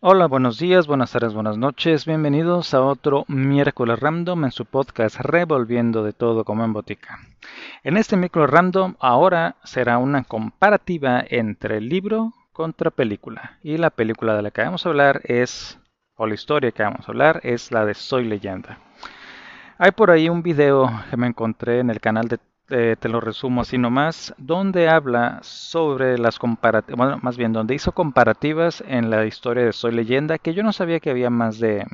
Hola, buenos días, buenas tardes, buenas noches. Bienvenidos a otro miércoles random en su podcast Revolviendo de todo como en botica. En este miércoles random ahora será una comparativa entre libro contra película. Y la película de la que vamos a hablar es, o la historia que vamos a hablar es la de Soy leyenda. Hay por ahí un video que me encontré en el canal de eh, te lo resumo así nomás, donde habla sobre las comparativas, más bien donde hizo comparativas en la historia de Soy Leyenda, que yo no sabía que había más de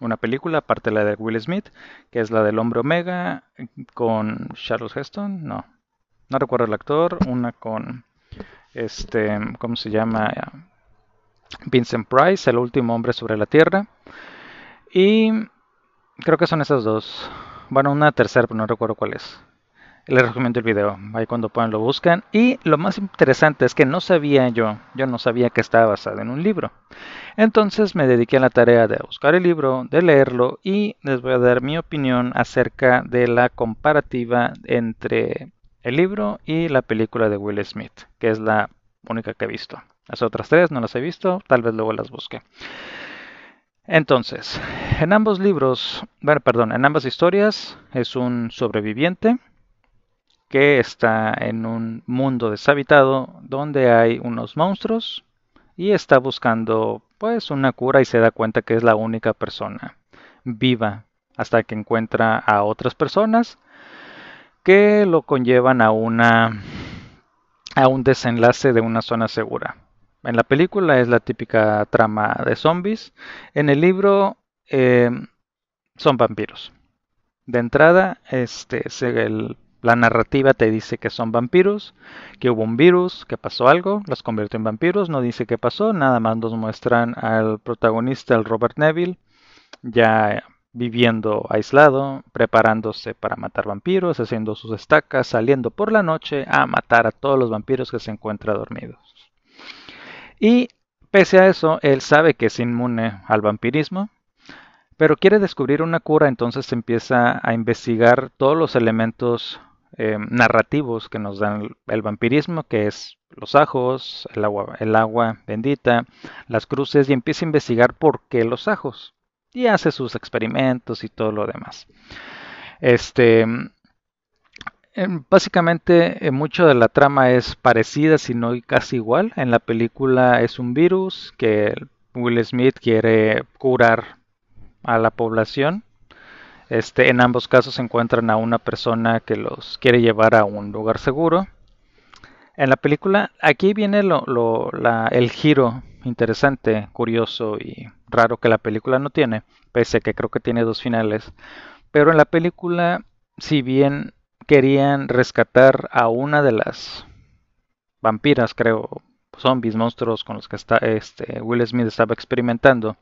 una película, aparte de la de Will Smith, que es la del Hombre Omega, con Charles Heston, no, no recuerdo el actor, una con, este, ¿cómo se llama? Vincent Price, el último hombre sobre la Tierra, y creo que son esas dos, bueno, una tercera, pero no recuerdo cuál es les recomiendo el video, ahí cuando puedan lo buscan. Y lo más interesante es que no sabía yo, yo no sabía que estaba basado en un libro. Entonces me dediqué a la tarea de buscar el libro, de leerlo y les voy a dar mi opinión acerca de la comparativa entre el libro y la película de Will Smith, que es la única que he visto. Las otras tres no las he visto, tal vez luego las busque. Entonces, en ambos libros, bueno, perdón, en ambas historias es un sobreviviente que está en un mundo deshabitado donde hay unos monstruos y está buscando pues una cura y se da cuenta que es la única persona viva hasta que encuentra a otras personas que lo conllevan a una a un desenlace de una zona segura. En la película es la típica trama de zombies. En el libro eh, son vampiros. De entrada, este es el la narrativa te dice que son vampiros, que hubo un virus, que pasó algo, los convirtió en vampiros, no dice qué pasó, nada más nos muestran al protagonista, el Robert Neville, ya viviendo aislado, preparándose para matar vampiros, haciendo sus estacas, saliendo por la noche a matar a todos los vampiros que se encuentran dormidos. Y pese a eso, él sabe que es inmune al vampirismo, pero quiere descubrir una cura, entonces empieza a investigar todos los elementos eh, narrativos que nos dan el vampirismo, que es los ajos, el agua, el agua bendita, las cruces, y empieza a investigar por qué los ajos. Y hace sus experimentos y todo lo demás. Este, em, básicamente, eh, mucho de la trama es parecida, si no casi igual. En la película es un virus que Will Smith quiere curar a la población este, en ambos casos encuentran a una persona que los quiere llevar a un lugar seguro. En la película, aquí viene el giro interesante, curioso y raro que la película no tiene, pese a que creo que tiene dos finales. Pero en la película, si bien querían rescatar a una de las vampiras, creo, zombies, monstruos con los que está, este, Will Smith estaba experimentando,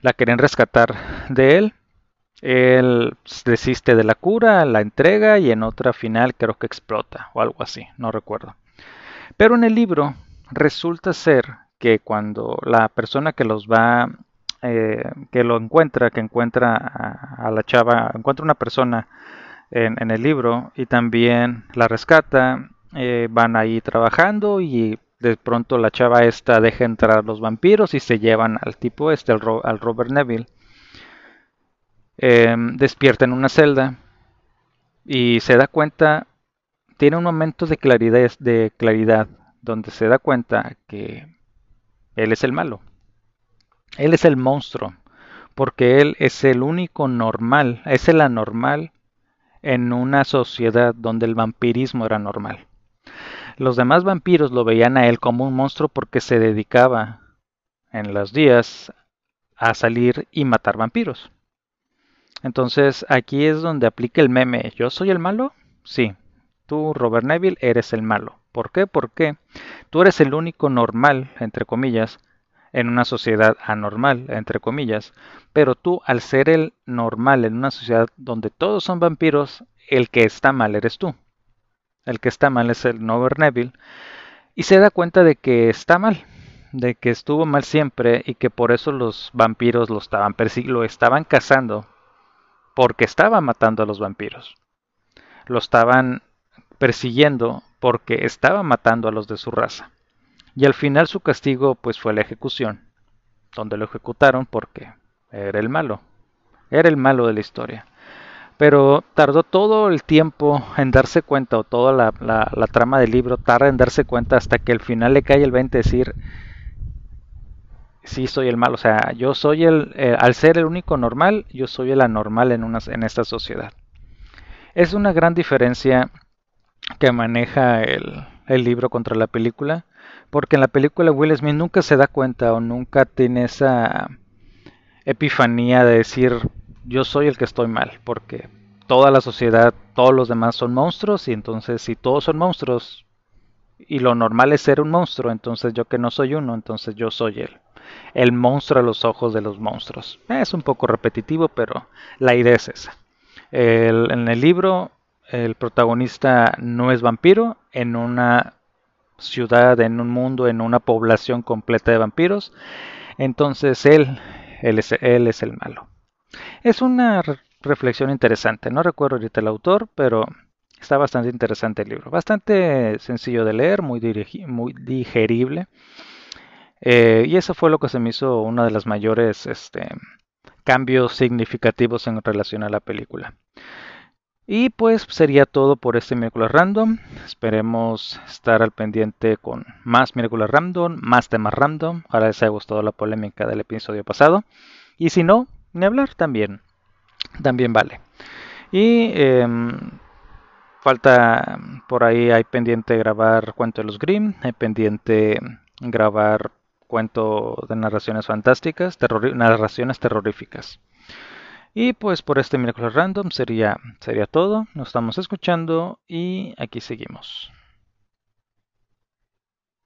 la querían rescatar de él, él desiste de la cura, la entrega y en otra final creo que explota o algo así, no recuerdo. Pero en el libro resulta ser que cuando la persona que los va, eh, que lo encuentra, que encuentra a, la chava, encuentra una persona en, el libro y también la rescata, eh, van ahí trabajando y de pronto la chava esta deja entrar los vampiros y se llevan al tipo este, al Robert Neville Em, despierta en una celda y se da cuenta, tiene un momento de claridad, de claridad donde se da cuenta que él es el malo. Él es el monstruo, porque él es el único normal, es el anormal en una sociedad donde el vampirismo era normal. Los demás vampiros lo veían a él como un monstruo porque se dedicaba en los días a salir y matar vampiros. Entonces aquí es donde aplica el meme. ¿Yo soy el malo? Sí. Tú, Robert Neville, eres el malo. ¿Por qué? Porque tú eres el único normal, entre comillas, en una sociedad anormal, entre comillas. Pero tú, al ser el normal en una sociedad donde todos son vampiros, el que está mal eres tú. El que está mal es el Robert Neville. Y se da cuenta de que está mal, de que estuvo mal siempre y que por eso los vampiros lo estaban, lo estaban cazando porque estaba matando a los vampiros. Lo estaban persiguiendo porque estaba matando a los de su raza. Y al final su castigo pues fue la ejecución. donde lo ejecutaron porque era el malo, era el malo de la historia. Pero tardó todo el tiempo en darse cuenta, o toda la, trama del libro tarda en darse cuenta hasta que al final le cae el 20 decir, sí soy el malo, o sea, yo soy el, eh, al ser el único normal, yo soy el anormal en, una, en esta sociedad. Es una gran diferencia que maneja el, el libro contra la película, porque en la película Will Smith nunca se da cuenta o nunca tiene esa epifanía de decir yo soy el que estoy mal, porque toda la sociedad, todos los demás son monstruos y entonces si todos son monstruos y lo normal es ser un monstruo, entonces yo que no soy uno, entonces yo soy él. El monstruo a los ojos de los monstruos. Es un poco repetitivo, pero la idea es esa. en el libro el protagonista no es vampiro en una ciudad, en un mundo, en una población completa de vampiros. Entonces él, él es, él es el malo. Es una reflexión interesante. No recuerdo ahorita el autor, pero está bastante interesante el libro. Bastante sencillo de leer, muy, muy digerible. Eh, y eso fue lo que se me hizo uno de los mayores este, cambios significativos en relación a la película. Y pues sería todo por este miércoles random. Esperemos estar al pendiente con más miércoles random, más temas random. Ojalá les haya gustado la polémica del episodio pasado. Y si no, ni hablar también. También vale. Y em, falta por ahí, hay pendiente grabar cuento de los Grimm. Hay pendiente grabar cuento de narraciones fantásticas, narraciones terroríficas. Y pues por este miércoles random sería, sería todo. Nos estamos escuchando y aquí seguimos.